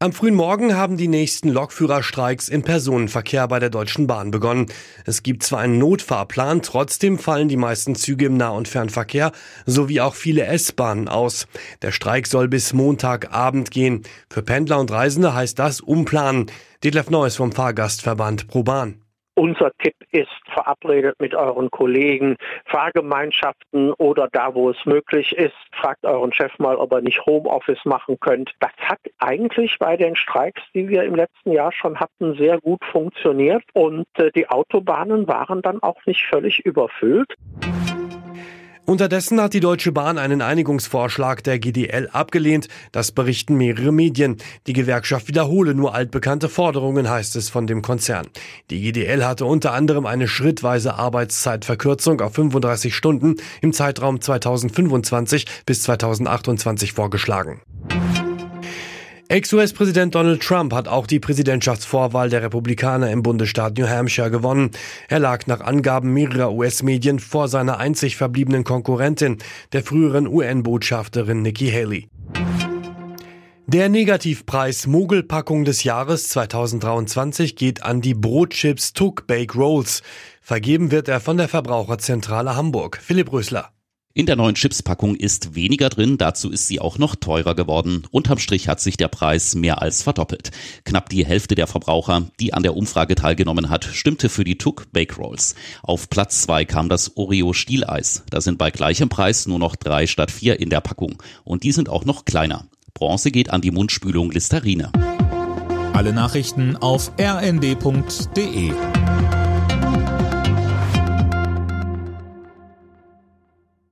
Am frühen Morgen haben die nächsten Lokführerstreiks im Personenverkehr bei der Deutschen Bahn begonnen. Es gibt zwar einen Notfahrplan, trotzdem fallen die meisten Züge im Nah- und Fernverkehr sowie auch viele S-Bahnen aus. Der Streik soll bis Montagabend gehen. Für Pendler und Reisende heißt das umplanen. Detlef Neuss vom Fahrgastverband ProBahn. Unser Tipp ist, verabredet mit euren Kollegen, Fahrgemeinschaften oder da, wo es möglich ist, fragt euren Chef mal, ob er nicht Homeoffice machen könnt. Das hat eigentlich bei den Streiks, die wir im letzten Jahr schon hatten, sehr gut funktioniert und äh, die Autobahnen waren dann auch nicht völlig überfüllt. Unterdessen hat die Deutsche Bahn einen Einigungsvorschlag der GDL abgelehnt. Das berichten mehrere Medien. Die Gewerkschaft wiederhole nur altbekannte Forderungen, heißt es von dem Konzern. Die GDL hatte unter anderem eine schrittweise Arbeitszeitverkürzung auf 35 Stunden im Zeitraum 2025 bis 2028 vorgeschlagen. Ex-US-Präsident Donald Trump hat auch die Präsidentschaftsvorwahl der Republikaner im Bundesstaat New Hampshire gewonnen. Er lag nach Angaben mehrerer US-Medien vor seiner einzig verbliebenen Konkurrentin, der früheren UN-Botschafterin Nikki Haley. Der Negativpreis Mogelpackung des Jahres 2023 geht an die Brotchips Tuck Bake Rolls. Vergeben wird er von der Verbraucherzentrale Hamburg. Philipp Rösler. In der neuen Chipspackung ist weniger drin, dazu ist sie auch noch teurer geworden. Unterm Strich hat sich der Preis mehr als verdoppelt. Knapp die Hälfte der Verbraucher, die an der Umfrage teilgenommen hat, stimmte für die Tuck Bake Rolls. Auf Platz zwei kam das Oreo Stieleis. Da sind bei gleichem Preis nur noch drei statt vier in der Packung. Und die sind auch noch kleiner. Bronze geht an die Mundspülung Listerine. Alle Nachrichten auf rnd.de